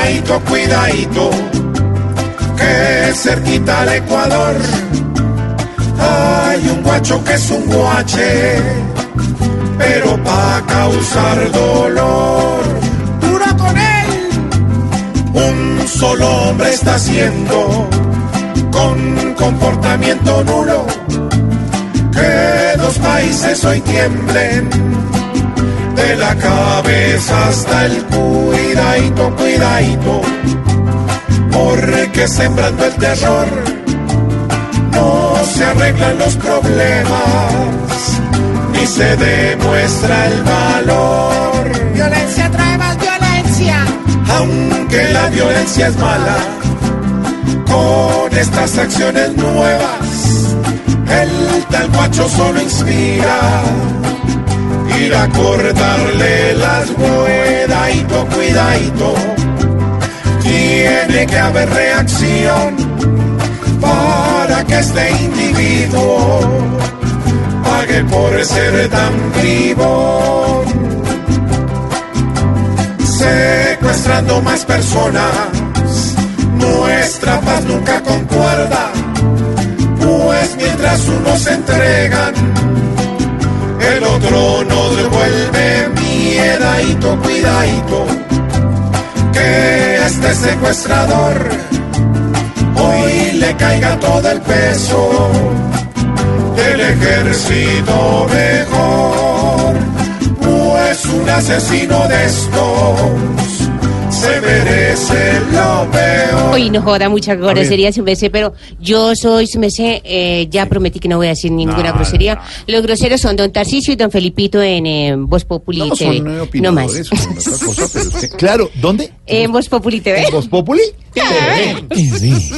cuidadito, cuidadito, que cerquita al Ecuador. Hay un guacho que es un guache, pero pa' causar dolor, dura con él, un solo hombre está haciendo con comportamiento nulo que dos países hoy tiemblen de la cabeza hasta el cuidadito, cuidadito, porque sembrando el terror no se arreglan los problemas, ni se demuestra el valor. Violencia trae más violencia. Aunque la violencia es mala, con estas acciones nuevas, el tal guacho solo inspira a cortarle las cuidadito, cuidadito. Tiene que haber reacción para que este individuo pague por ser tan vivo. Secuestrando más personas, nuestra paz nunca concuerda, pues mientras unos se entregan, otro nos vuelve miedadito, cuidadito, que este secuestrador hoy le caiga todo el peso del ejército mejor, pues un asesino de estos se merece lo peor. Uy, no joda, mucha grosería, su merced, pero yo soy su merced, eh, ya prometí que no voy a decir ninguna grosería. Los groseros son don Tarcisio y don Felipito en eh, Voz Populi No, TV. son eh, no opinadores, más. son otra cosa, pero Claro, ¿dónde? En Voz Populi TV. ¿En Voz Populi? Sí.